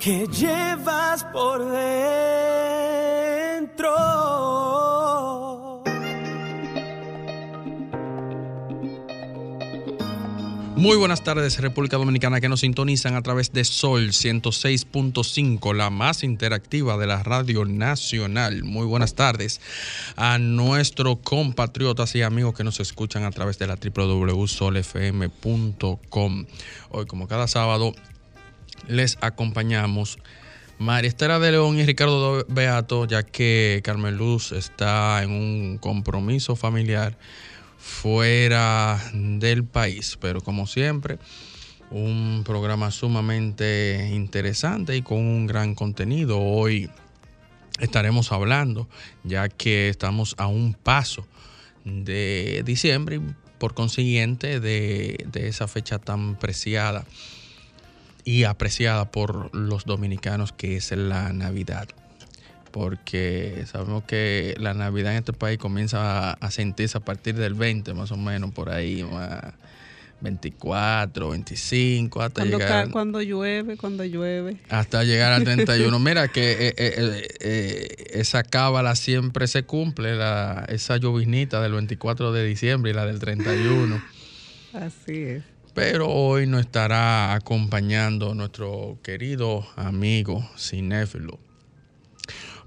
que llevas por dentro. Muy buenas tardes, República Dominicana, que nos sintonizan a través de Sol 106.5, la más interactiva de la Radio Nacional. Muy buenas tardes a nuestros compatriotas y amigos que nos escuchan a través de la www.solfm.com. Hoy, como cada sábado, les acompañamos María Estela de León y Ricardo Beato, ya que Carmen Luz está en un compromiso familiar fuera del país. Pero como siempre, un programa sumamente interesante y con un gran contenido. Hoy estaremos hablando, ya que estamos a un paso de diciembre y por consiguiente de, de esa fecha tan preciada y apreciada por los dominicanos que es la Navidad porque sabemos que la Navidad en este país comienza a, sentirse a partir del 20, más o menos, por ahí, más 24, 25, hasta Cuando, llegar... cuando llueve, cuando llueve. Hasta llegar al 31. Mira que eh, eh, eh, eh, esa cábala siempre se cumple, la, esa lloviznita del 24 de diciembre y la del 31. Así es. Pero hoy nos estará acompañando nuestro querido amigo cinéfilo,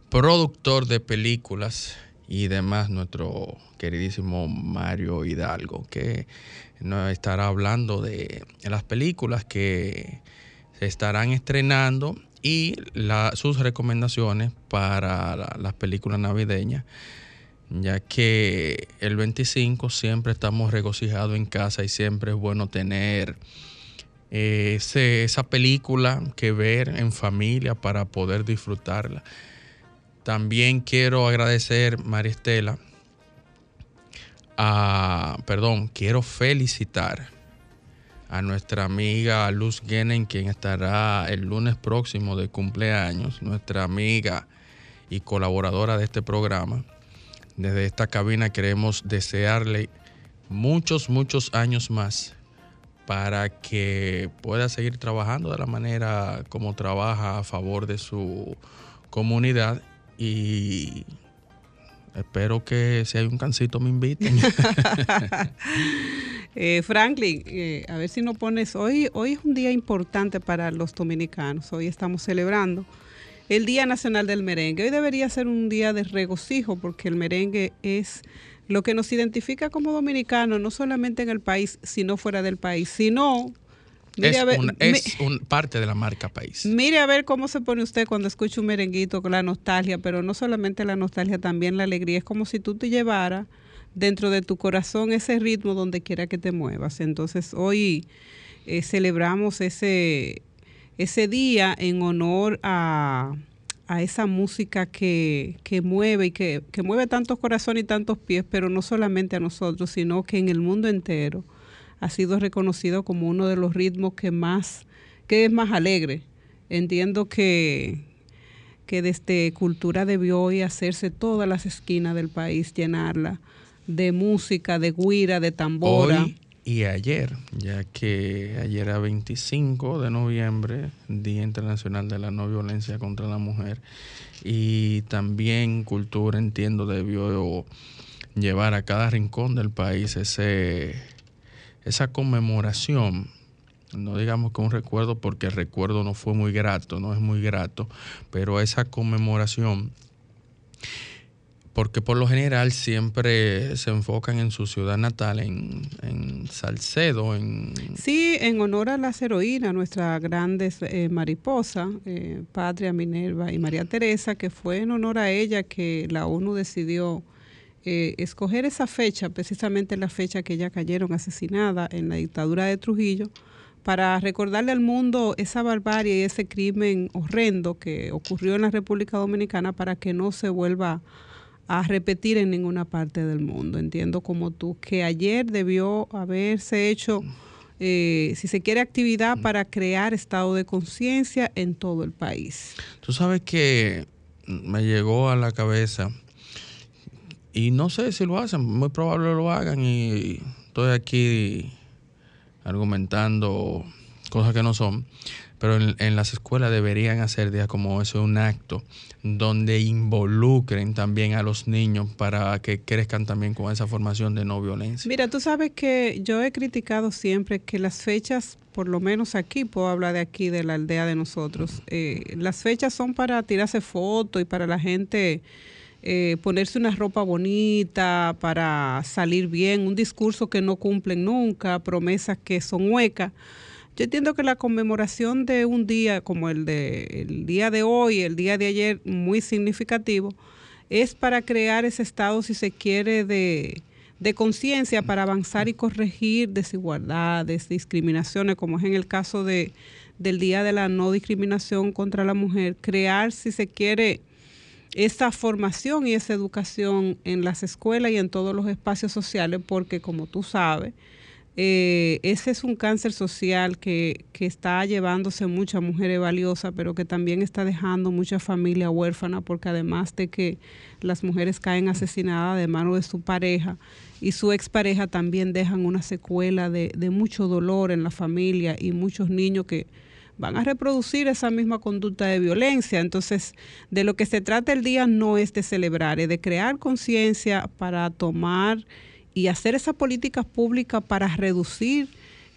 productor de películas y demás, nuestro queridísimo Mario Hidalgo, que nos estará hablando de las películas que se estarán estrenando y sus recomendaciones para la- las películas navideñas, ya que el 25 siempre estamos regocijados en casa y siempre es bueno tener eh, esa película que ver en familia para poder disfrutarla. También quiero agradecer, María Estela, a, perdón, quiero felicitar a nuestra amiga Luz Guenen, quien estará el lunes próximo de cumpleaños, nuestra amiga y colaboradora de este programa. Desde esta cabina queremos desearle muchos, muchos años más para que pueda seguir trabajando de la manera como trabaja a favor de su comunidad y espero que si hay un cancito me inviten. Eh, Franklin, eh, a ver si nos pones, hoy, hoy es un día importante para los dominicanos, hoy estamos celebrando el Día Nacional del Merengue, hoy debería ser un día de regocijo porque el merengue es lo que nos identifica como dominicanos, no solamente en el país, sino fuera del país, sino... mire es a ver- es un- parte de la marca país. Mire a ver cómo se pone usted cuando escucha un merenguito con la nostalgia, pero no solamente la nostalgia, también la alegría. Es como si tú te llevara dentro de tu corazón ese ritmo donde quiera que te muevas. Entonces hoy eh, celebramos ese, ese día en honor a, a esa música que, que mueve y que, que mueve tantos corazones y tantos pies, pero no solamente a nosotros, sino que en el mundo entero ha sido reconocido como uno de los ritmos que más, que es más alegre. Entiendo que, que desde cultura debió hoy hacerse todas las esquinas del país, llenarla de música, de guira, de tambora. Y ayer, ya que ayer era 25 de noviembre, Día Internacional de la No Violencia contra la Mujer, y también Cultura, entiendo, debió llevar a cada rincón del país ese, esa conmemoración. No digamos que un recuerdo, porque el recuerdo no fue muy grato, no es muy grato, pero esa conmemoración porque por lo general siempre se enfocan en su ciudad natal, en, en Salcedo, en... Sí, en honor a las heroínas, nuestras grandes eh, mariposas, eh, Patria, Minerva y María Teresa, que fue en honor a ella que la ONU decidió eh, escoger esa fecha, precisamente la fecha que ellas cayeron asesinadas en la dictadura de Trujillo, para recordarle al mundo esa barbarie y ese crimen horrendo que ocurrió en la República Dominicana para que no se vuelva a repetir en ninguna parte del mundo. Entiendo como tú que ayer debió haberse hecho, eh, si se quiere, actividad para crear estado de conciencia en todo el país. Tú sabes que me llegó a la cabeza y no sé si lo hacen, muy probable lo hagan y estoy aquí argumentando cosas que no son, pero en, las escuelas deberían hacer días como eso, un acto donde involucren también a los niños para que crezcan también con esa formación de no violencia. Mira, tú sabes que yo he criticado siempre que las fechas, por lo menos aquí, puedo hablar de aquí, de la aldea de nosotros, eh, las fechas son para tirarse fotos y para la gente... Eh, ponerse una ropa bonita para salir bien, un discurso que no cumplen nunca, promesas que son huecas. Yo entiendo que la conmemoración de un día como el de día de hoy, el día de ayer, muy significativo, es para crear ese estado, si se quiere, de, de conciencia para avanzar y corregir desigualdades, discriminaciones, como es en el caso de, del Día de la No Discriminación contra la Mujer, crear, si se quiere, esa formación y esa educación en las escuelas y en todos los espacios sociales, porque como tú sabes, eh, ese es un cáncer social que, que, está llevándose muchas mujeres valiosas, pero que también está dejando mucha familia huérfana, porque además de que las mujeres caen asesinadas de mano de su pareja y su expareja también dejan una secuela de, de mucho dolor en la familia y muchos niños que van a reproducir esa misma conducta de violencia. Entonces, de lo que se trata el día no es de celebrar, es de crear conciencia para tomar y hacer esas políticas públicas para reducir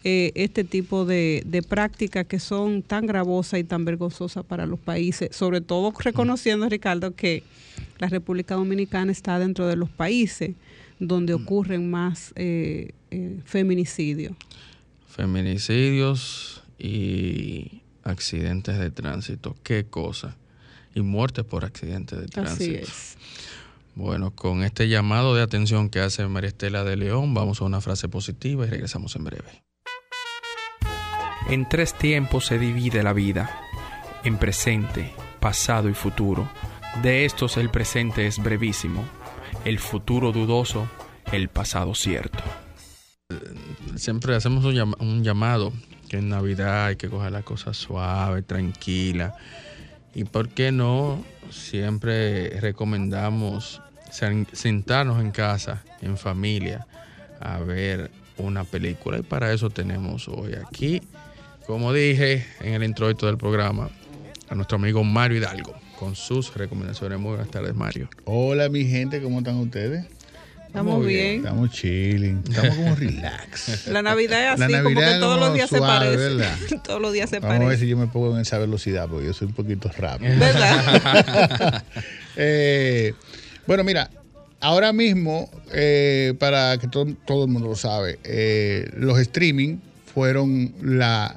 eh, este tipo de, prácticas que son tan gravosas y tan vergonzosas para los países, sobre todo reconociendo, Ricardo, que la República Dominicana está dentro de los países donde mm. ocurren más eh, eh, feminicidios. Feminicidios y accidentes de tránsito, qué cosa. Y muertes por accidentes de tránsito. Así es. Bueno, con este llamado de atención que hace María Estela de León, vamos a una frase positiva y regresamos en breve. En tres tiempos se divide la vida, en presente, pasado y futuro. De estos el presente es brevísimo, el futuro dudoso, el pasado cierto. Siempre hacemos un, llamado que en Navidad hay que coger la cosa suave, tranquila. Y por qué no, siempre recomendamos sentarnos en casa, en familia, a ver una película. Y para eso tenemos hoy aquí, como dije en el introito del programa, a nuestro amigo Mario Hidalgo con sus recomendaciones. Muy buenas tardes, Mario. Hola, mi gente, ¿cómo están ustedes? Estamos bien. Estamos chilling, estamos como relax. La Navidad es así, como que todos los días se parece. todos los días se Vamos a ver si yo me pongo en esa velocidad, porque yo soy un poquito rápido. ¿Verdad? eh, bueno, mira, ahora mismo, eh, para que todo, el mundo lo sabe, eh, los streaming fueron la,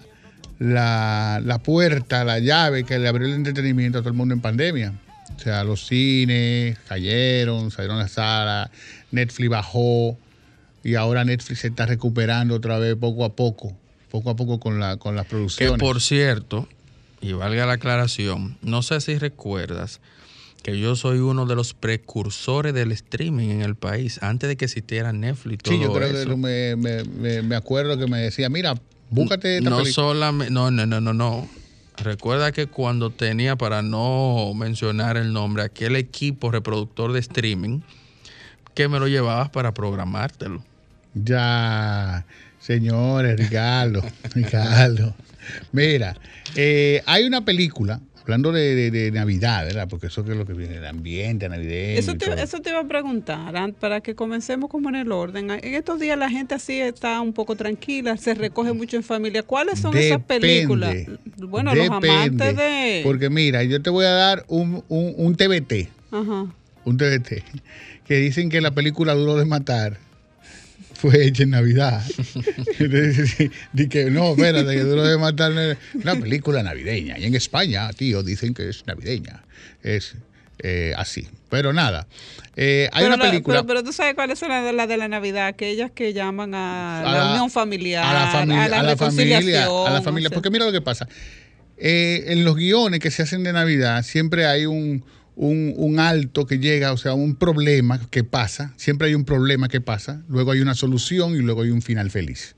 la, puerta, la llave que le abrió el entretenimiento a todo el mundo en pandemia. O sea, los cines cayeron, salieron a la sala, Netflix bajó y ahora Netflix se está recuperando otra vez poco a poco, poco a poco con, la, con las producciones. Que por cierto, y valga la aclaración, no sé si recuerdas, que yo soy uno de los precursores del streaming en el país, antes de que existiera Netflix. sí, yo creo que me, me, me, acuerdo que me decía, mira, búscate esta no solamente, no, no, no, no, no. Recuerda que cuando tenía, para no mencionar el nombre, aquel equipo reproductor de streaming, que me lo llevabas para programártelo. Ya, señores, Ricardo, Ricardo. Mira, eh, hay una película hablando de, Navidad, ¿verdad? Porque eso es lo que viene, el ambiente navideño. Eso te, eso te iba a preguntar, para que comencemos como en el orden. En estos días la gente así está un poco tranquila, se recoge mucho en familia. ¿Cuáles son esas películas? Bueno, los amantes de... Porque mira, yo te voy a dar un, un, un TBT. Ajá. Un TBT. Que dicen que la película Duro de Matar fue hecha en Navidad. que no, espérate, que duro de matar una película navideña. Y en España, tío, dicen que es navideña. Es eh, así. Pero nada, eh, hay pero, una la- película... pero, pero tú sabes cuáles son las de, las de la Navidad, aquellas que llaman a, a la, la- unión familiar, a la familia, a la, familia, reconciliación, a la familia. o sea. Porque mira lo que pasa. Eh, en los guiones que se hacen de Navidad siempre hay un, un, un alto que llega, o sea, un problema que pasa. Siempre hay un problema que pasa. Luego hay una solución y luego hay un final feliz.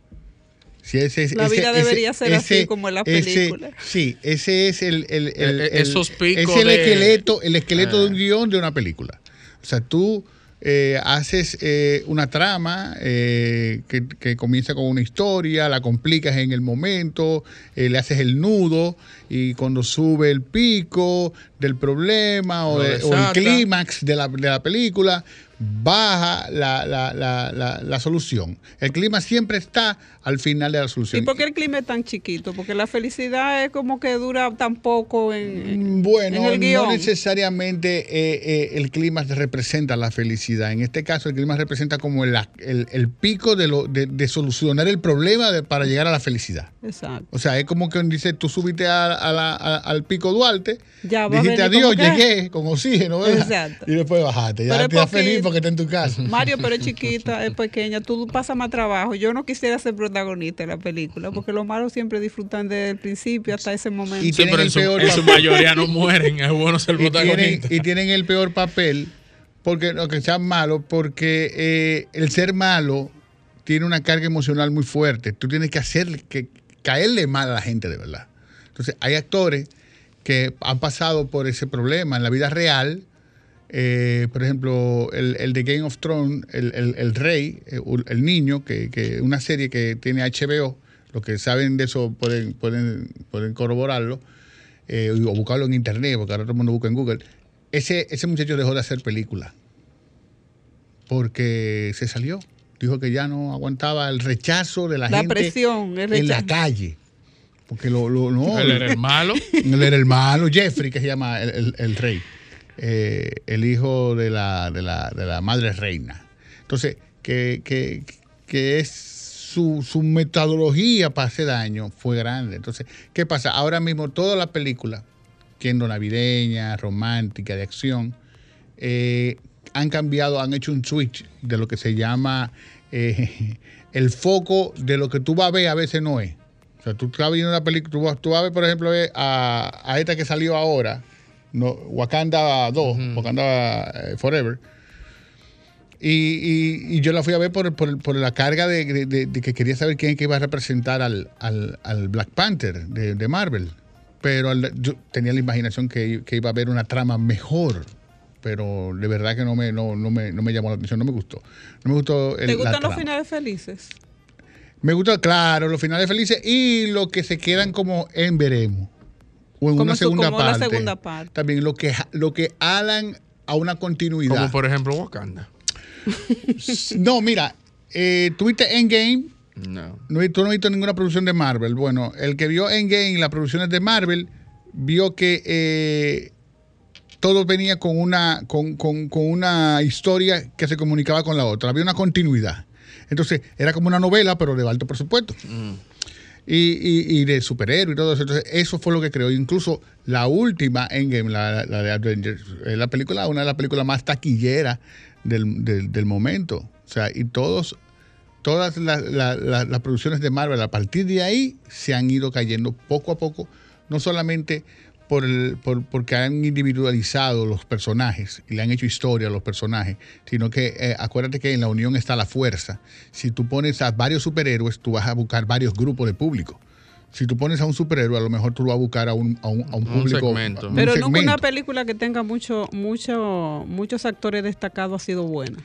Si ese, es- La vida ese- debería ser así como en las ese- películas. Sí, ese es el, el- el- Eh, el- esos picos es el de- esqueleto, el esqueleto de un Ah. guion de una película. O sea, tú eh, haces eh, una trama eh, que, que comienza con una historia, la complicas en el momento, eh, le haces el nudo y cuando sube el pico del problema o, Lo de- o el clímax de la, de la película, baja la- la- la solución. El clima siempre está al final de la ¿Y solución. por qué el clima es tan chiquito? Porque la felicidad es como que dura tan poco en, Mm, Bueno, en el guion. no necesariamente eh, eh, el clima representa la felicidad. En este caso, el clima representa como el, el- el pico de, lo, de, de solucionar el problema de- para llegar a la felicidad. Exacto. O sea, es como que dice, tú subiste a- a la- a- al pico Duarte, Ya dijiste adiós, llegué con oxígeno, ¿verdad? Exacto. Y después bajaste. Ya Pero es te das poquito. feliz porque está en tu casa. Mario, pero es chiquita, es pequeña, tú pasas más trabajo. Yo no quisiera ser protagonista de la película, porque los malos siempre disfrutan desde el principio hasta ese momento. Y Sí, tienen pero el en su, peor en su mayoría no mueren. Es bueno ser y tienen, protagonista. y tienen el peor papel, porque no que sean malos, porque eh, el ser malo tiene una carga emocional muy fuerte. Tú tienes que hacer que caerle mal a la gente de verdad. Entonces, hay actores que han pasado por ese problema en la vida real. Eh, por ejemplo, el, el de Game of Thrones, el, el- el rey, eh, el niño, que, que una serie que tiene HBO, los que saben de eso pueden, pueden, pueden corroborarlo eh, o buscarlo en internet, porque ahora todo el mundo busca en Google. Ese, ese muchacho dejó de hacer película porque se salió. Dijo que ya no aguantaba el rechazo de la, La gente presión, el en la calle. Porque lo, lo- no, Él era el malo. él era el malo, Jeffrey, que se llama el, el- el rey, eh, el hijo de la, de, la, de la madre reina. Entonces, que, que, que es su, su metodología para hacer daño fue grande. Entonces, ¿qué pasa? Ahora mismo todas las películas, siendo navideña, romántica, de acción, eh, han cambiado, han hecho un switch de lo que se llama eh, el foco de lo que tú vas a ver a veces no es. O sea, tú estás viendo una película, tú, vas- tú vas a ver, por ejemplo, a, a esta que salió ahora, no, Wakanda 2, Wakanda eh, Forever. Y, y- y yo la fui a ver por, por- por la carga de, de- de- de que quería saber quién que iba a representar al, al- al Black Panther de, de Marvel. Pero al- yo tenía la imaginación que, que iba a haber una trama mejor. Pero de verdad que no me, no, no me, no me llamó la atención, no me gustó. No me gustó el, ¿Te la gustan los finales felices? Me gusta, claro, los finales felices y lo que se quedan como en veremos. O en Como una su- segunda como una parte. segunda parte. También lo que, lo que alan a una continuidad. Como por ejemplo Wakanda. No, mira, eh, tuviste Endgame, No. no, tú no has visto ninguna producción de Marvel. Bueno, el que vio Endgame y las producciones de Marvel, vio que eh, todo venía con una, con, con- con una historia que se comunicaba con la otra. Había una continuidad. Entonces, era como una novela, pero de alto presupuesto. Y, y- de superhéroes y todo eso. Entonces, eso fue lo que creó. Incluso la última Endgame, la, la de Avengers, la película, una de las películas más taquilleras del, del- momento. O sea, y todos, todas las, la- la- las producciones de Marvel, a partir de ahí, se han ido cayendo poco a poco, no solamente por el, por- porque han individualizado los personajes y le han hecho historia a los personajes, sino que eh, acuérdate que en la unión está la fuerza. Si tú pones a varios superhéroes, tú vas a buscar varios grupos de público. Si tú pones a un superhéroe, a lo mejor tú vas a buscar a un, a un, a un Un público. segmento. un Pero nunca una película que tenga mucho, mucho, muchos actores destacados ha sido buena.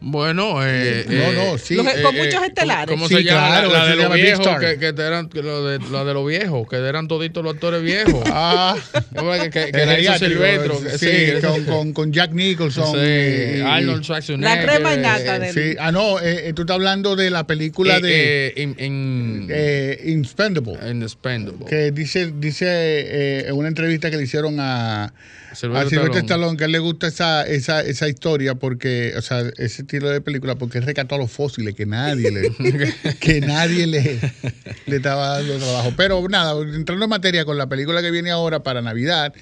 Bueno, eh, No, eh, no, sí. Los- con eh, muchos ¿cómo- estelares. ¿Cómo Sí, se llama? claro, la, de los viejos, que, que te eran, lo de, la de los viejos, que eran toditos los actores viejos. Ah, ¿Cómo es que, que, era Silvestro, sí, sí, con, con- con Jack Nicholson. sí, y- y- Arnold Schwarzenegger. La crema innata eh, de- Sí, ah, no, eh, eh, tú estás hablando de la película eh, de eh, in, in- eh, Inspendable. in Expendable. Que dice, dice eh, en una entrevista que le hicieron a, Sylvester a Sylvester Stallone. Que a él le gusta esa, esa, esa historia porque, o sea, ese estilo de película, porque él rescató a los fósiles que nadie le, que nadie le, le estaba dando trabajo. Pero nada, entrando en materia con la película que viene ahora para Navidad,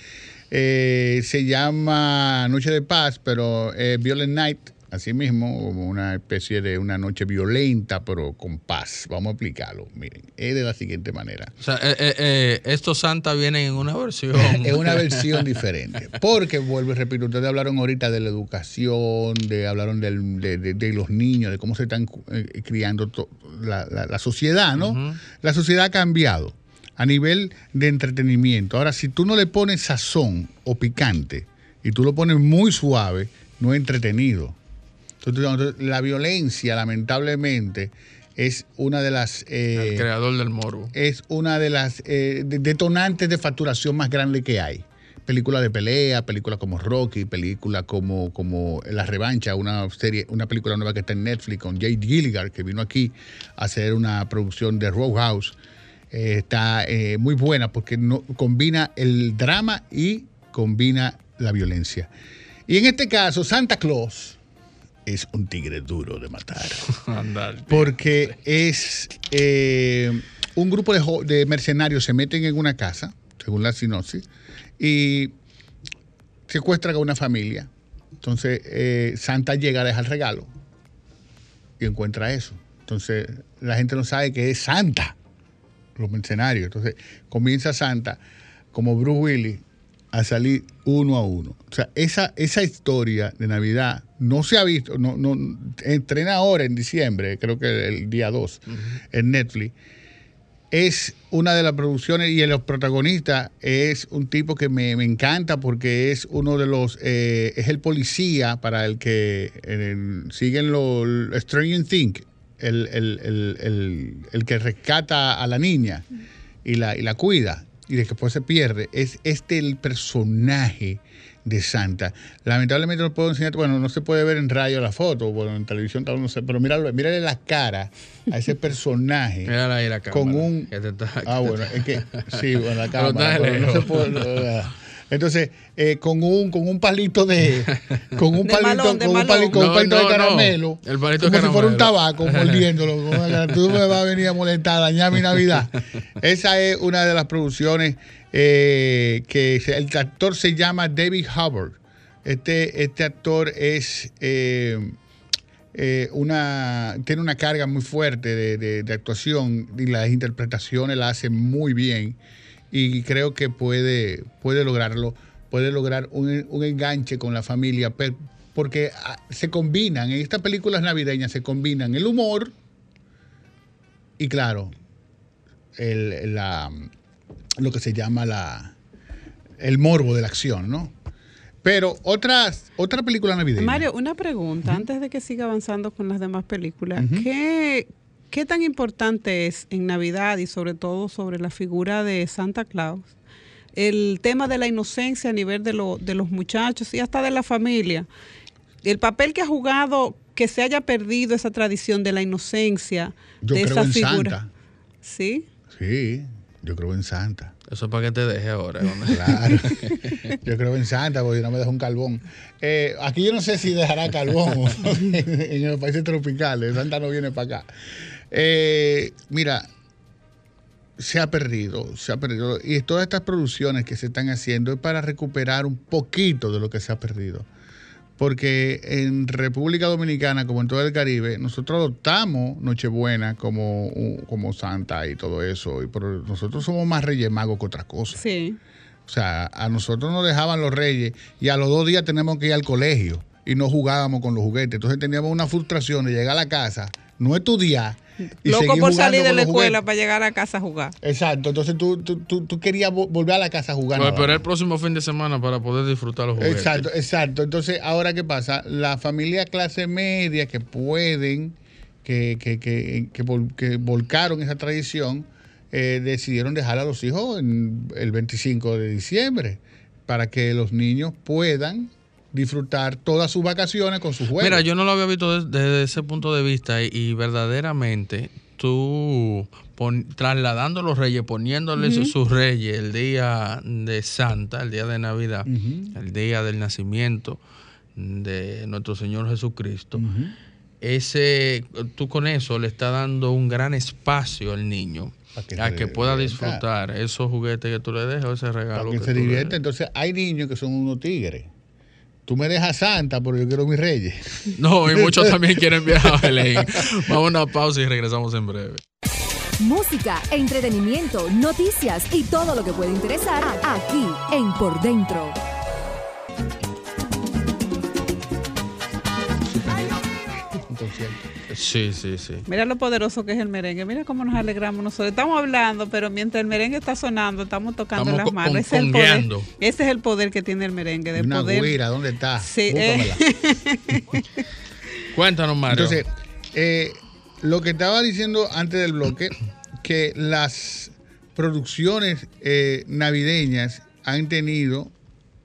Eh, se llama Noche de Paz, pero eh, Violent Night, así mismo, como una especie de una noche violenta, pero con paz. Vamos a explicarlo. Miren, es de la siguiente manera. O sea, eh, eh, eh, estos Santa vienen en una versión. es una versión diferente. Porque, vuelvo y repito, ustedes hablaron ahorita de la educación, de hablaron del- de, de- de los niños, de cómo se están eh, criando to- la, la- la sociedad, ¿no? La sociedad ha cambiado a nivel de entretenimiento. Ahora, si tú no le pones sazón o picante y tú lo pones muy suave, no es entretenido. La violencia, lamentablemente, es una de las... eh, el creador del morbo. es una de las eh, de- detonantes de facturación más grande que hay. Películas de pelea, películas como Rocky, películas como, como La Revancha, una serie, una película nueva que está en Netflix con Jay Gilligan, que vino aquí a hacer una producción de Roadhouse. Eh, está eh, muy buena porque no, combina el drama y combina la violencia. Y en este caso, Santa Claus es un tigre duro de matar Andar. porque es eh, un grupo de mercenarios se meten en una casa, según la sinopsis, y secuestran a una familia. Entonces eh, Santa llega a dejar regalo y encuentra eso. Entonces la gente no sabe que es Santa, los mercenarios. Entonces comienza Santa como Bruce Willis a salir uno a uno. O sea, esa, esa historia de Navidad no se ha visto, no, no, entrena ahora en diciembre, creo que el día 2, en Netflix. Es una de las producciones y los protagonistas es un tipo que me, me encanta porque es uno de los, eh, es el policía para el que siguen los el, el- el- el- el que rescata a la niña y la, y la cuida y después se pierde. Es este el personaje de Santa. Lamentablemente no puedo enseñar, bueno, no se puede ver en radio la foto, bueno, en televisión tal no sé, pero míralo, mírale la cara a ese personaje. Mírala ahí la cámara. Con un- está- Ah, bueno, es que sí, bueno, la cámara, pero no se puede. Entonces, eh, con un con un palito de con un De palito malón, con un palito, con un No, palito no, de no. caramelo, El palito de como si fuera un tabaco mordiéndolo. Tú me vas a venir a molestar, a dañar mi Navidad. Esa es una de las producciones eh, que el actor se llama David Hubbard. Este este actor es eh, eh, una, tiene una carga muy fuerte de, de- de actuación y las interpretaciones la hace muy bien y creo que puede, puede lograrlo, puede lograr un, un enganche con la familia porque ah, se combinan, en estas películas navideñas se combinan el humor y claro, el, la, lo que se llama la, el morbo de la acción, ¿no? Pero otras, otra película navideña. Mario, una pregunta antes de que siga avanzando con las demás películas. Ujú. ¿Qué, ¿Qué tan importante es en Navidad y sobre todo sobre la figura de Santa Claus el tema de la inocencia a nivel de, lo- de los muchachos y hasta de la familia? El papel que ha jugado que se haya perdido esa tradición de la inocencia Yo de creo esa en figura. Santa. Sí. Sí, yo creo en Santa. Eso es para que te deje ahora. ¿no? Claro. Yo creo en Santa porque no me deja un carbón. Eh, aquí yo no sé si dejará carbón en los países tropicales. Santa no viene para acá. Eh, mira, se ha perdido, se ha perdido. Y todas estas producciones que se están haciendo es para recuperar un poquito de lo que se ha perdido. Porque en República Dominicana, como en todo el Caribe, nosotros adoptamos Nochebuena como, como Santa y todo eso. Y pero nosotros somos más Reyes Magos que otras cosas. Sí. O sea, a nosotros nos dejaban los reyes y a los dos días tenemos que ir al colegio y no jugábamos con los juguetes. Entonces teníamos una frustración de llegar a la casa, no estudiar. Y Loco por salir de la escuela para llegar a casa a jugar. Exacto, entonces tú, tú, tú, tú querías vo- volver a la casa a jugar. Voy a no. esperar el próximo fin de semana para poder disfrutar los juguetes. Exacto, exacto. Entonces, ahora qué pasa? La familia clase media que pueden, que, que, que, que, vol- que volcaron esa tradición, eh, decidieron dejar a los hijos en el 25 de diciembre para que los niños puedan disfrutar todas sus vacaciones con sus juegos. Mira, yo no lo había visto des- desde, ese punto de vista y, y verdaderamente tú pon- trasladando los reyes, poniéndole su- sus reyes el día de Santa, el día de Navidad, el día del nacimiento de nuestro Señor Jesucristo, ese, tú con eso le estás dando un gran espacio al niño para que, A que pueda disfrutar esos juguetes que tú le dejas ese Para regalo que que se des. Entonces, hay niños que son unos tigres. Tú me dejas santa, pero yo quiero mis reyes. No, y muchos también quieren viajar a Belén. Vamos a una pausa y regresamos en breve. Música, entretenimiento, noticias y todo lo que puede interesar aquí en Por Dentro. Un concierto. Sí, sí, sí. Mira lo poderoso que es el merengue. Mira cómo nos alegramos nosotros. Estamos hablando, pero mientras el merengue está sonando, estamos tocando Estamos las manos. Ese es, el poder, ese es el poder que tiene el merengue. De Una poder. güira, ¿dónde está? Sí, Búscamela. Cuéntanos, Mario. Entonces, eh, lo que estaba diciendo antes del bloque, que las producciones eh, navideñas han tenido,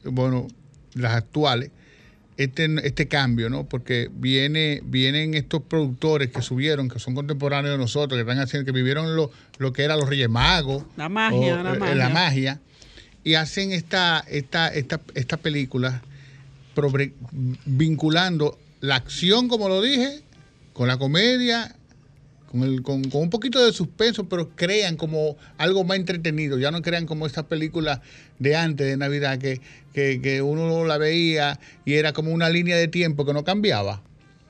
bueno, las actuales, este, este cambio, ¿no? Porque viene, vienen estos productores que subieron, que son contemporáneos de nosotros, que están haciendo, que vivieron lo, lo que era los Reyes Magos. La magia, o, la eh, magia. la magia, y hacen esta, esta, esta, esta película vinculando la acción, como lo dije, con la comedia, con, un poquito de suspenso, pero crean como algo más entretenido. Ya no crean como estas películas de antes de Navidad que, que, uno la veía y era como una línea de tiempo que no cambiaba.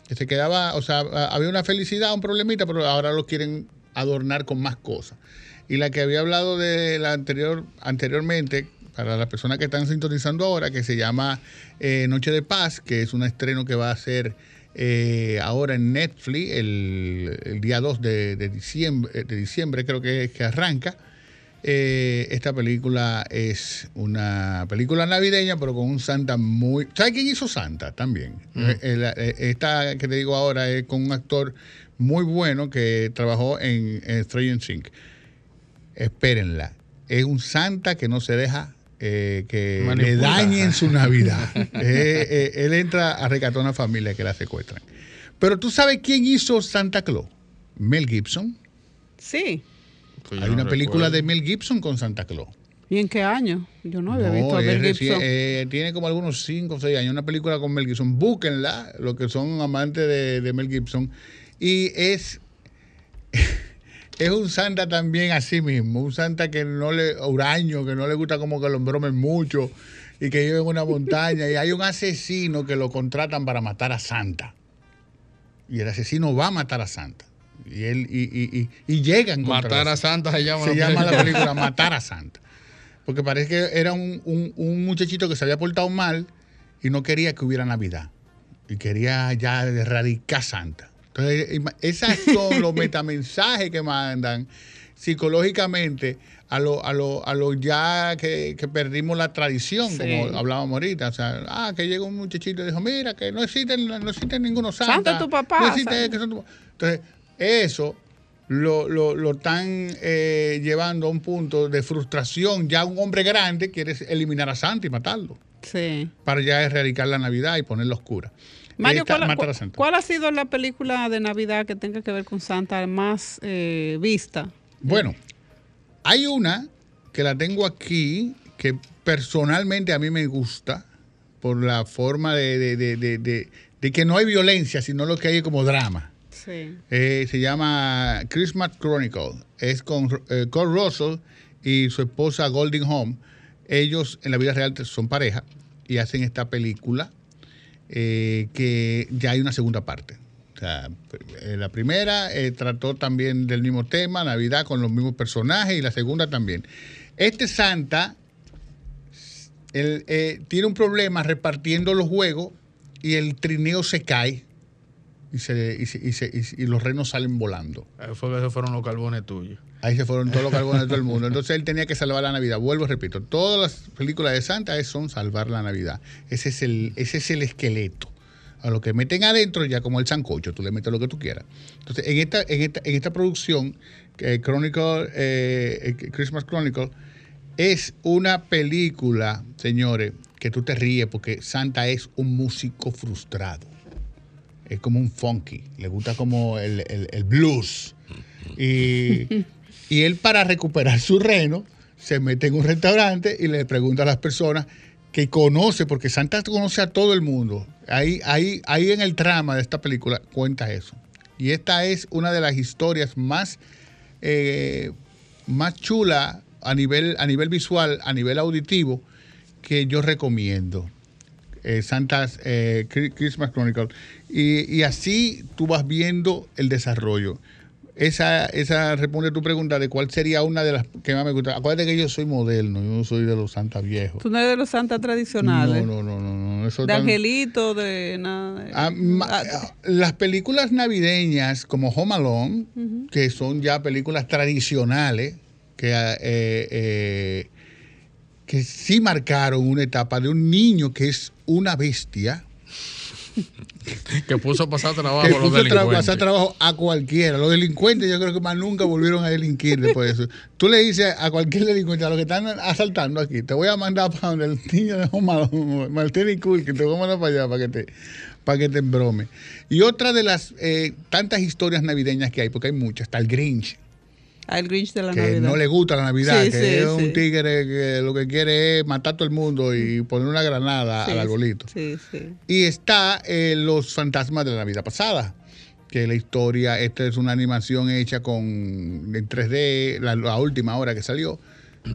Que se quedaba, o sea, había una felicidad, un problemita, pero ahora lo quieren adornar con más cosas. Y la que había hablado de la anterior, anteriormente, para las personas que están sintonizando ahora, que se llama eh, Noche de Paz, que es un estreno que va a ser eh, ahora en Netflix el, el día 2 de, de diciembre, de diciembre creo que, que arranca. Eh, esta película es una película navideña, pero con un Santa muy... ¿Sabes quién hizo Santa también? Eh, eh, eh, esta que te digo ahora es con un actor muy bueno que trabajó en, en Stranger Things. Espérenla. Es un Santa que no se deja eh, que le Manipular. dañen su Navidad. Eh, eh, él entra a rescatar a una familia que la secuestran. Pero tú sabes quién hizo Santa Claus? Mel Gibson. Sí. Pues Hay no una película recuerdo. de Mel Gibson con Santa Claus. ¿Y en qué año? Yo no había No, visto a Mel Gibson. eh, tiene como algunos 5 o 6 años. Una película con Mel Gibson. Búsquenla, los que son amantes de, de Mel Gibson. Y es. Es un santa también así mismo, un santa que no le, huraño, que no le gusta como que lo embromen mucho y que vive en una montaña y hay un asesino que lo contratan para matar a Santa. Y el asesino va a matar a Santa. Y él y, y, y, y llegan Matar a Santa se llama. se la llama la película. película Matar a Santa. Porque parece que era un, un- un muchachito que se había portado mal y no quería que hubiera Navidad. Y quería ya erradicar Santa. Ima- esos son los metamensajes que mandan psicológicamente a lo, a lo, a lo ya que, que perdimos la tradición, Sí. como hablábamos ahorita. O sea, ah, que llegó un muchachito y dijo, mira, que no existen, no existen ninguno. Santa es tu papá, No existe Santa. que son tu- Entonces, eso lo, lo, lo están eh, llevando a un punto de frustración. Ya un hombre grande quiere eliminar a Santa y matarlo Sí. para ya erradicar la Navidad y ponerla oscura. Mario, Esta- ¿cuál, matar a Santa. cuál ha sido la película de Navidad que tenga que ver con Santa más eh, vista? Bueno, hay una que la tengo aquí que personalmente a mí me gusta por la forma de, de- de- de- de- de que no hay violencia, sino lo que hay es como drama. Eh, se llama Christmas Chronicle. Es con eh, Kurt Russell y su esposa Golding Home. Ellos en la vida real son pareja y hacen esta película eh, que ya hay una segunda parte. Eh, la primera trató también del mismo tema, Navidad, con los mismos personajes, y la segunda también. Este Santa él, tiene un problema repartiendo los juegos y el trineo se cae y, se, y, se- y se- y los renos salen volando. Ahí fue esos fueron los carbones tuyos. Ahí se fueron todos los carbones de todo el mundo. Entonces él tenía que salvar la Navidad. Vuelvo, y repito, todas las películas de Santa son salvar la Navidad. Ese es el, ese es el esqueleto. A lo que meten adentro, ya como el sancocho, tú le metes lo que tú quieras. Entonces, en esta, en esta, en esta producción, eh, Chronicle, eh, eh, Christmas Chronicle, es una película, señores, que tú te ríes porque Santa es un músico frustrado. Es como un funky, le gusta como el, el- blues. Y, y él para recuperar su reino se mete en un restaurante y le pregunta a las personas que conoce, porque Santa conoce a todo el mundo. Ahí, ahí, ahí en el trama de esta película cuenta eso. Y esta es una de las historias más eh, más chula a nivel, a nivel visual, a nivel auditivo, que yo recomiendo. Eh, Santa's eh, Christmas Chronicle. Y, y así tú vas viendo el desarrollo. Esa, esa responde a tu pregunta de cuál sería una de las que más me gusta. Acuérdate que yo soy moderno, yo no soy de los santas viejos. Tú no eres de los santas tradicionales. No, no, no, no, no. Eso de tan- angelito, de nada. Ah, ah, ah, las películas navideñas como Home Alone, que son ya películas tradicionales, que, eh, eh, que sí marcaron una etapa de un niño que es una bestia, Que puso a pasar trabajo que a los puso delincuentes. pasar trabajo a cualquiera. Los delincuentes yo creo que más nunca volvieron a delinquir después de eso. Tú le dices a cualquier delincuente, a los que están asaltando aquí, te voy a mandar para donde el niño de Martín y Cool, que te voy a mandar para allá para que te, para que te embrome. Y otra de las eh, tantas historias navideñas que hay, porque hay muchas, está el Grinch, el Grinch de la que Navidad. no le gusta la Navidad, Sí, que sí, es sí. un tigre que lo que quiere es matar a todo el mundo y poner una granada al arbolito. Sí, sí. Y está eh, Los Fantasmas de la Navidad Pasada, que la historia, esta es una animación hecha con en 3D, la, la última hora que salió,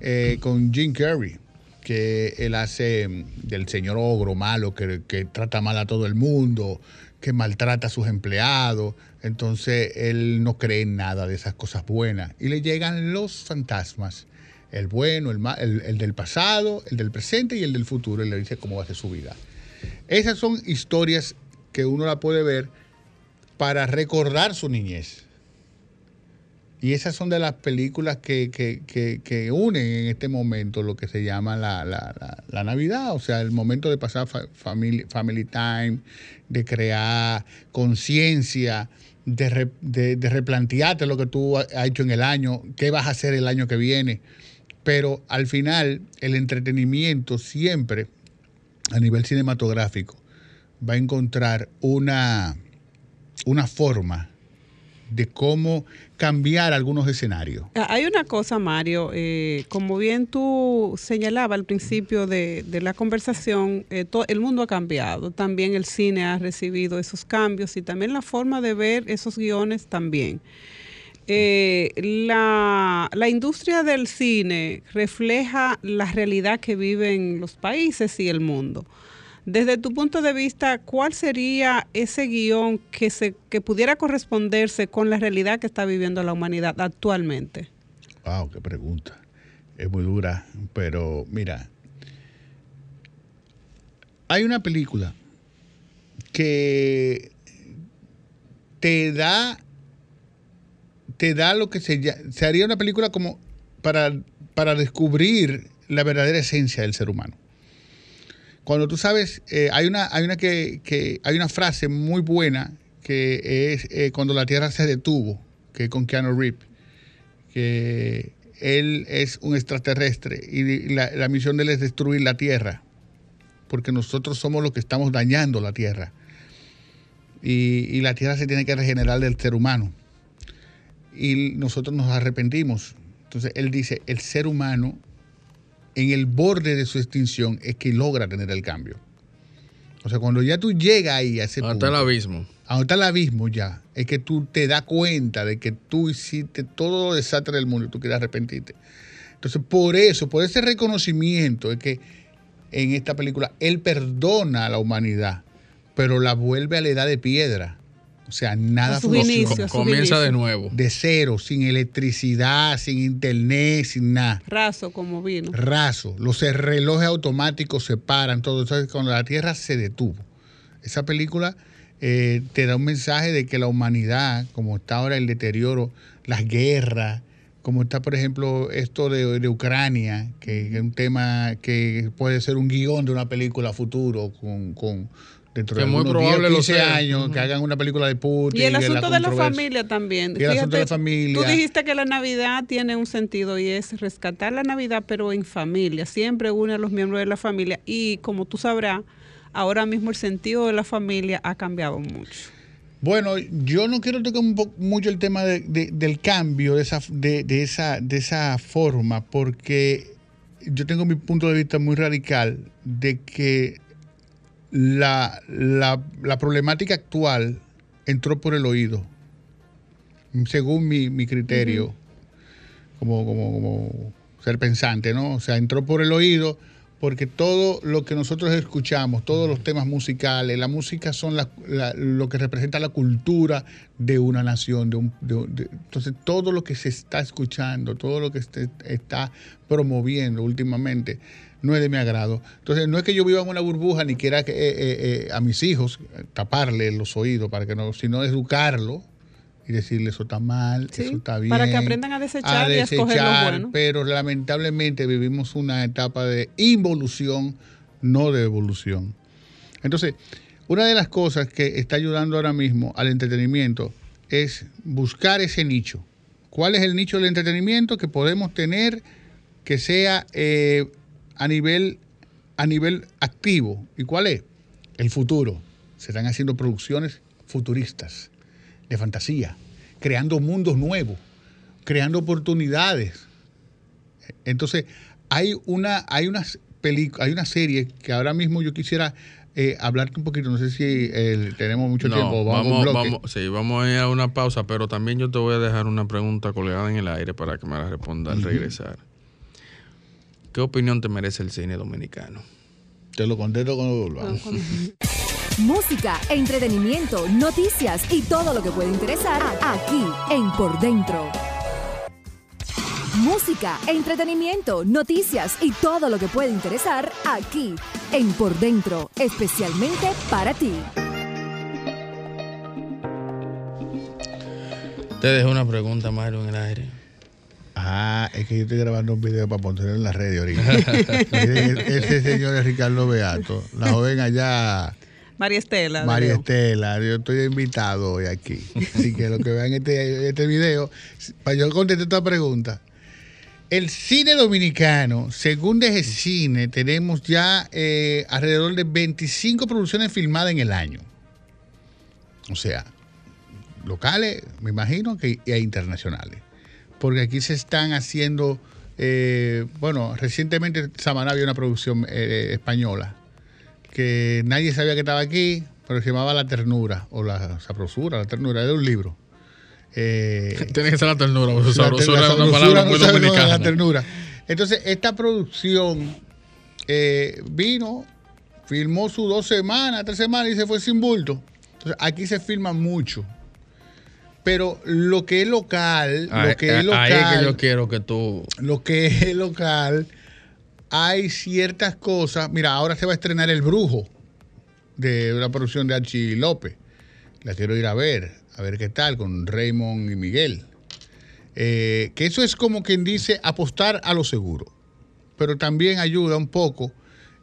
eh, con Jim Carrey, que él hace mm, del señor ogro malo, que, que trata mal a todo el mundo, que maltrata a sus empleados. Entonces él no cree en nada de esas cosas buenas. Y le llegan los fantasmas, el bueno, el, ma- el, el del pasado, el del presente y el del futuro, y le dice cómo va a ser su vida. Esas son historias que uno la puede ver para recordar su niñez. Y esas son de las películas que, que- que- unen en este momento lo que se llama la, la- la- Navidad, o sea, el momento de pasar fa- family, family time, de crear conciencia, de, re- de- replantearte lo que tú has hecho en el año, qué vas a hacer el año que viene. Pero al final, el entretenimiento siempre, a nivel cinematográfico, va a encontrar una, una forma de cómo cambiar algunos escenarios. Ah, Hay una cosa, Mario, eh, como bien tú señalabas al principio de, de la conversación, eh, to- el mundo ha cambiado, también el cine ha recibido esos cambios y también la forma de ver esos guiones también. Eh, la, la industria del cine refleja la realidad que viven los países y el mundo. Desde tu punto de vista, ¿cuál sería ese guion que, se, que pudiera corresponderse con la realidad que está viviendo la humanidad actualmente? Wow, qué pregunta. Es muy dura, pero mira, hay una película que te da te da lo que se se haría una película como para para descubrir la verdadera esencia del ser humano. Cuando tú sabes, eh, hay una hay una que, que hay una frase muy buena que es eh, cuando la Tierra se detuvo, que es con Keanu Reeves que él es un extraterrestre y la, la misión de él es destruir la Tierra, porque nosotros somos los que estamos dañando la Tierra. Y, y la Tierra se tiene que regenerar del ser humano. Y nosotros nos arrepentimos. Entonces él dice, el ser humano en el borde de su extinción es que logra tener el cambio. O sea, cuando ya tú llegas ahí a ese Hasta punto, el abismo. Está el abismo ya. Es que tú te das cuenta de que tú hiciste todo el desastre del mundo y tú quieres arrepentirte. Entonces, por eso, por ese reconocimiento, es que en esta película él perdona a la humanidad, pero la vuelve a la edad de piedra. O sea, nada funciona. comienza de nuevo. De cero, sin electricidad, sin internet, sin nada. Raso como vino. Raso. Los relojes automáticos se paran, todo. Entonces, cuando la Tierra se detuvo. Esa película eh, te da un mensaje de que la humanidad, como está ahora el deterioro, las guerras, como está, por ejemplo, esto de, de Ucrania, que, que es un tema que puede ser un guion de una película futuro con... con dentro Que de muy probable 10 lo 15 sea. años, que hagan una película de Putin. Y el de asunto de la familia también. Y el asunto de la familia. Tú dijiste que la Navidad tiene un sentido y es rescatar la Navidad, pero en familia. Siempre une a los miembros de la familia. Y como tú sabrás, ahora mismo el sentido de la familia ha cambiado mucho. Bueno, yo no quiero tocar un mucho el tema de- de- del cambio de esa, de, de esa, de esa forma, porque yo tengo mi punto de vista muy radical de que la, la- la problemática actual entró por el oído, según mi, mi criterio. como, como, como ser pensante, ¿no? O sea, entró por el oído porque todo lo que nosotros escuchamos, todos los temas musicales, la música son la- la- lo que representa la cultura de una nación. De un, de- de- entonces, todo lo que se está escuchando, todo lo que se está promoviendo últimamente, no es de mi agrado. Entonces, no es que yo viva en una burbuja ni quiera que, eh, eh, eh, a mis hijos taparle los oídos para que no, sino educarlo y decirle eso está mal, Sí, eso está bien. para que aprendan a desechar y a escoger lo bueno. Pero lamentablemente vivimos una etapa de involución, no de evolución. Entonces, una de las cosas que está ayudando ahora mismo al entretenimiento es buscar ese nicho. ¿Cuál es el nicho del entretenimiento que podemos tener que sea eh, a, nivel, a nivel activo? ¿Y cuál es? El futuro. Se están haciendo producciones futuristas, de fantasía, creando mundos nuevos, creando oportunidades. Entonces, hay una, hay unas hay una serie que ahora mismo yo quisiera eh, hablarte un poquito, no sé si eh, tenemos mucho No, tiempo, vamos, vamos, vamos, sí, vamos a ir a una pausa, pero también yo te voy a dejar una pregunta colgada en el aire para que me la responda al regresar. ¿Qué opinión te merece el cine dominicano? Te lo contesto cuando volvamos. Música, entretenimiento, noticias y todo lo que puede interesar aquí en Por Dentro. Música, entretenimiento, noticias y todo lo que puede interesar aquí en Por Dentro, especialmente para ti. Te dejo una pregunta, Mario, en el aire. Ah, es que yo estoy grabando un video para ponerlo en la red ahorita. Ese ese señor es Ricardo Beato, la joven allá, María Estela. María. Estela. Yo estoy invitado hoy aquí. Así que lo que vean este, este video, para yo contestar esta pregunta. El cine dominicano, según DG Cine, tenemos ya eh, alrededor de 25 producciones filmadas en el año. O sea, locales, me imagino, que, e internacionales. Porque aquí se están haciendo, eh, bueno, recientemente Samaná había una producción eh, española que nadie sabía que estaba aquí, pero se llamaba La Ternura, o La Sabrosura, La Ternura, era un libro. Eh, Tiene que ser la ternura, porque la sabrosura la es una palabra no muy dominicana. La ternura. Entonces, esta producción eh, vino, filmó sus dos semanas, tres semanas y se fue sin bulto. Entonces, aquí se filma mucho. Pero lo que es local, Ahí- lo que es ahí es que local, yo quiero que tú... lo que es local, hay ciertas cosas. Mira, ahora se va a estrenar El Brujo de una producción de Archie López. La quiero ir a ver, a ver qué tal, con Raymond y Miguel. Eh, que eso es como quien dice apostar a lo seguro. Pero también ayuda un poco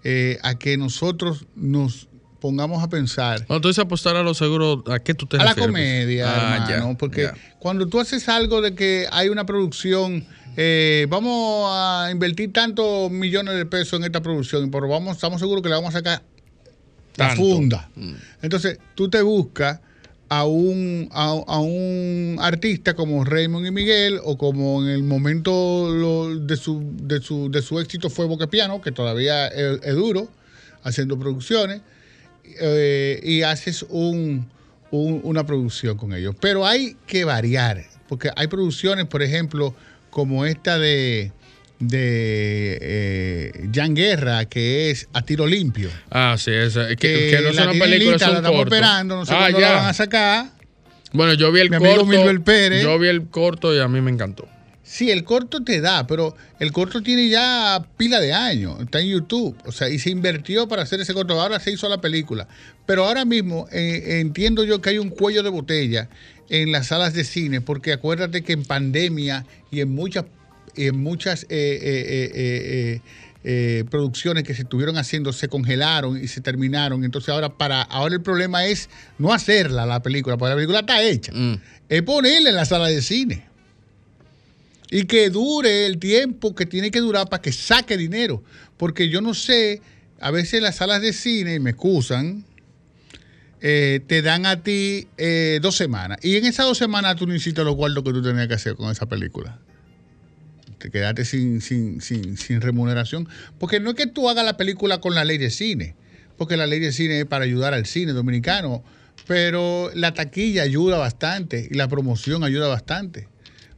eh, a que nosotros nos pongamos a pensar Cuando tú dices apostar a lo seguro, ¿a qué tú te a la refieres? comedia, Ah, hermano, ya, porque ya. cuando tú haces algo de que hay una producción, eh, vamos a invertir tantos millones de pesos en esta producción, pero vamos, estamos seguros que la vamos a sacar la funda. Mm. Entonces, tú te buscas a un, a, a un artista como Raymond y Miguel, o como en el momento lo- de, su, de, su, de su éxito fue Boca Piano, que todavía es, es duro, haciendo producciones, eh, y haces un, un- una producción con ellos. Pero hay que variar, porque hay producciones, por ejemplo, como esta de, de eh, Jan Guerra, que es A Tiro Limpio Ah, sí, esa, que, que, que no es la una película, es lista, la un estamos corto. esperando, no sé ah, cuándo ya. la van a sacar. Bueno, yo vi el Mi corto. Pérez. Yo vi el corto y a mí me encantó. Sí, el corto te da, pero el corto tiene ya pila de años, está en YouTube, o sea, y se invirtió para hacer ese corto, ahora se hizo la película. Pero ahora mismo eh, entiendo yo que hay un cuello de botella en las salas de cine, porque acuérdate que en pandemia y en muchas, en muchas eh, eh, eh, producciones que se estuvieron haciendo se congelaron y se terminaron. Entonces ahora para ahora el problema es no hacerla la película, porque la película está hecha, Mm. es ponerla en la sala de cine y que dure el tiempo que tiene que durar para que saque dinero. Porque yo no sé, a veces las salas de cine, y me excusan, eh, te dan a ti eh, dos semanas. Y en esas dos semanas tú no hiciste los cuartos que tú tenías que hacer con esa película. Te quedaste sin, sin, sin, sin remuneración. Porque no es que tú hagas la película con la ley de cine, porque la ley de cine es para ayudar al cine dominicano, pero la taquilla ayuda bastante y la promoción ayuda bastante.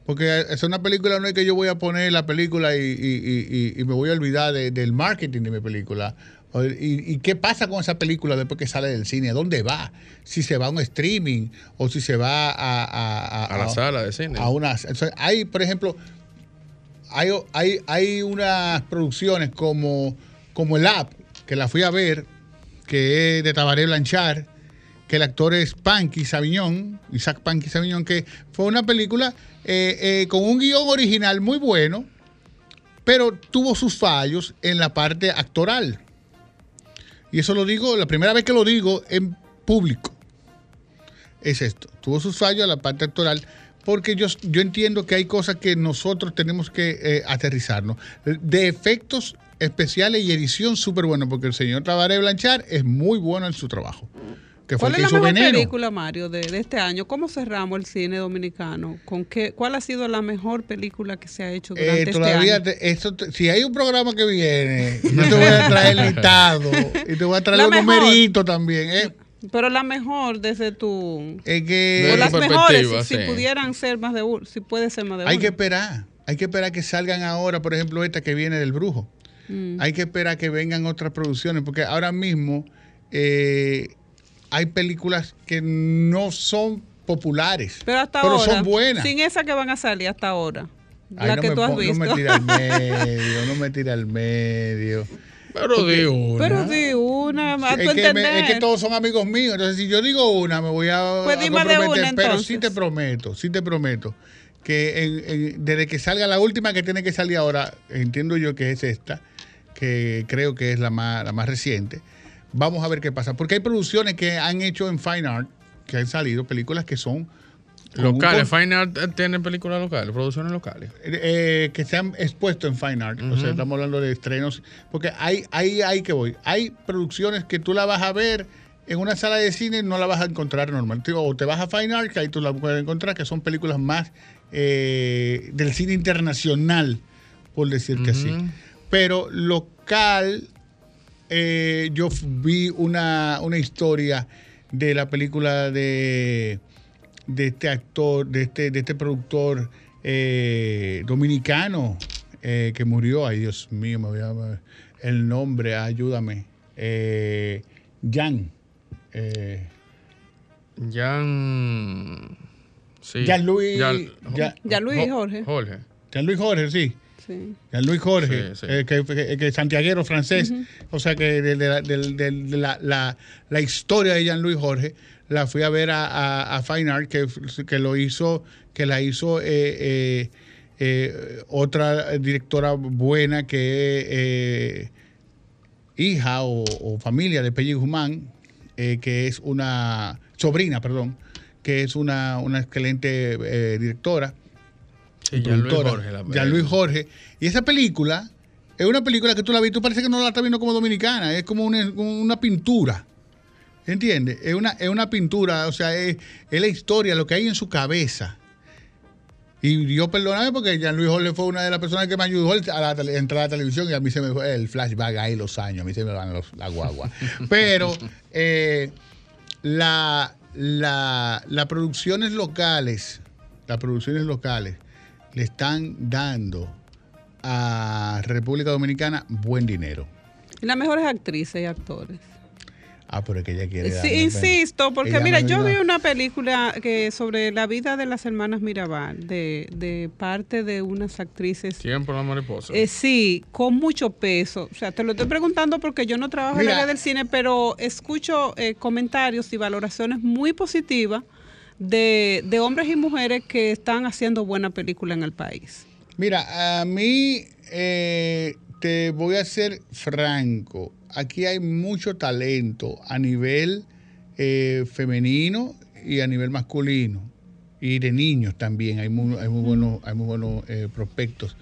Porque es una película, no es que yo voy a poner la película y, y- y- y me voy a olvidar de- del marketing de mi película. ¿Y, qué pasa con esa película después que sale del cine? ¿A dónde va? Si se va a un streaming o si se va a, a, A la sala de cine. a una, o sea, hay, por ejemplo, hay, hay, hay unas producciones como, como El App, que la fui a ver, que es de Tabaré Blanchard, que el actor es Panky Sabiñón, Isaac Panky Sabiñón, que fue una película eh, eh, con un guion original muy bueno, pero tuvo sus fallos en la parte actoral. Y eso lo digo, la primera vez que lo digo en público es esto. Tuvo sus fallos en la parte actoral porque yo, yo entiendo que hay cosas que nosotros tenemos que eh, aterrizarnos. De efectos especiales y edición súper bueno, porque el señor Tabaré Blanchard es muy bueno en su trabajo. Que fue ¿Cuál el es la hizo mejor Veneno. película, Mario, de, de este año? ¿Cómo cerramos el cine dominicano? ¿Con qué, ¿Cuál ha sido la mejor película que se ha hecho durante Eh, este todavía año? te- esto si hay un programa que viene, yo te voy a traer listado y te voy a traer los mejor. numeritos también. eh. Pero la mejor desde tu... Es que las mejores, perspectiva, si, pudieran ser más de uno, si puede ser más de hay uno. que esperar. Hay que esperar que salgan ahora, por ejemplo, esta que viene del Brujo. Mm. Hay que esperar que vengan otras producciones, porque ahora mismo eh, hay películas que no son populares, Pero hasta ahora, son buenas. sin esa que van a salir hasta ahora, Ay, la no que me tú has visto. No me tira al medio, no me tira al medio. Pero di una. Pero di una, a tu Es que, me- entender. es que todos son amigos míos. Entonces, si yo digo una, me voy a, Pues a dime de comprometer. una, pero entonces. sí te prometo, sí te prometo que en- en- desde que salga la última que tiene que salir ahora, entiendo yo que es esta, que creo que es la más, la más reciente. Vamos a ver qué pasa. Porque hay producciones que han hecho en Fine Art, que han salido, películas que son Locales, Fine Art eh, tiene películas locales, producciones locales. eh, que se han expuesto en Fine Art. O sea, estamos hablando de estrenos. Porque hay, hay, hay que voy. Hay producciones que tú la vas a ver en una sala de cine, no la vas a encontrar normal. O te vas a Fine Art, que ahí tú la puedes encontrar, que son películas más eh, del cine internacional, por decirte así. Pero local, eh, yo vi una, una historia de la película de, de este actor, de este, de este productor eh, dominicano eh, que murió. Ay, Dios mío, me voy a el nombre, ayúdame. Eh, Jan. Eh, Jan. Sí. Jean- Jean- Jean-Louis Jo- Jorge. Jorge. Jean Luis Jorge, sí. Sí. Jean Luis Jorge, Sí, sí. eh, que, que, que santiaguero francés. O sea que de, de la, de- de- de la, la- la historia de Jean Luis Jorge la fui a ver a, a- a Fine Art, que, que lo hizo, que la hizo eh, eh, eh, otra directora buena que es eh, hija o, o familia de Pelle Guzmán, eh, que es una sobrina, perdón, que es una, una excelente eh, directora Sí, Jean-Louis productora, Jorge. la- Jean-Louis Jorge. Y esa película es una película que tú la ves, tú parece que no la estás viendo como dominicana, es como una, una pintura. ¿Entiendes? Es una, es una pintura, o sea, es, es la historia, lo que hay en su cabeza. Y yo perdóname porque Jean-Louis Jorge fue una de las personas que me ayudó a la entrar a la televisión y a mí se me fue el flashback ahí los años, a mí se me van los, la guagua. Pero eh, la, la, las producciones locales, las producciones locales le están dando a República Dominicana buen dinero. Las mejores actrices y actores. Ah, pero es que ella quiere Sí, insisto, porque Ella mira, yo vi una película que sobre la vida de las hermanas Mirabal, de, de parte de unas actrices. Tiempo la mariposa. Eh, sí, con mucho peso. O sea, te lo estoy preguntando porque yo no trabajo en el área del cine, pero escucho eh, comentarios y valoraciones muy positivas de, de hombres y mujeres que están haciendo buena película en el país. Mira, a mí eh, te voy a ser franco. Aquí hay mucho talento a nivel eh, femenino y a nivel masculino. Y de niños también. Hay muy, hay muy buenos, hay muy buenos eh, prospectos.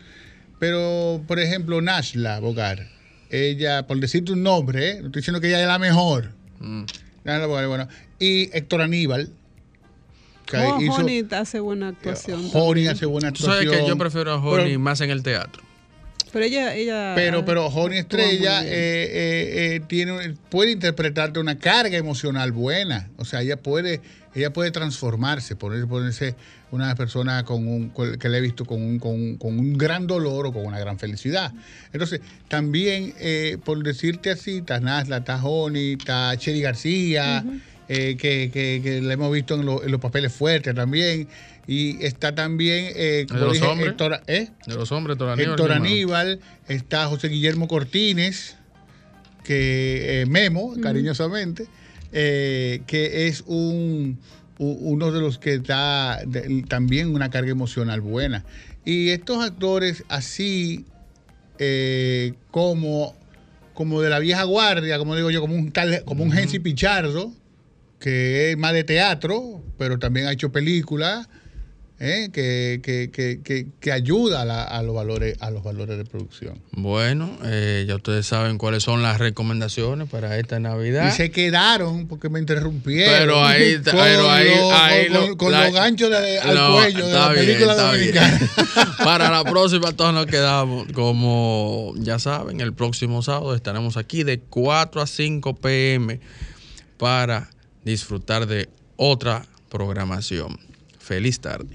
Pero, por ejemplo, Nashla Bogar, ella, por decirte un nombre, ¿eh? no estoy diciendo que ella es la mejor. Mm. Nashla Bogar, bueno. Y Héctor Aníbal. Que Oh, hizo- Honey hace buena actuación. Honey hace buena Tú sabes actuación. que yo prefiero a Pero- Honey más en el teatro. Pero ella, ella Pero, pero muy Estrella eh, eh, eh, tiene, puede interpretarte una carga emocional buena. O sea, ella puede, ella puede transformarse, poner- ponerse una persona con un, que le he visto con un, con, un- con un gran dolor o con una gran felicidad. Entonces, también, eh, por decirte así, está Nasla, está Joni, está Chedi García, eh, que, que, que le hemos visto en, lo- en los papeles fuertes también. Y está también, eh, como los dije, hombres? Héctor, ¿eh? De los hombres, Héctor Aníbal. Héctor. Aníbal, está José Guillermo Cortines, que eh, Memo, cariñosamente, eh, que es un, uno de los que da de- también una carga emocional buena. Y estos actores así eh, como, como de la vieja guardia, como digo yo, como un tal, como un Hensi Pichardo, que es más de teatro, pero también ha hecho películas. ¿eh? que, que, que, que, ayuda a, la- a los valores a los valores de producción. Bueno, eh, ya ustedes saben cuáles son las recomendaciones para esta Navidad. Y se quedaron porque me interrumpieron. Pero ahí- con, pero ahí- ahí con- lo- con la- los ganchos de- al No, cuello de la bien, película dominicana. Para la próxima todos nos quedamos. Como ya saben, el próximo sábado estaremos aquí de 4 a 5 pm para disfrutar de otra programación. Feliz tarde.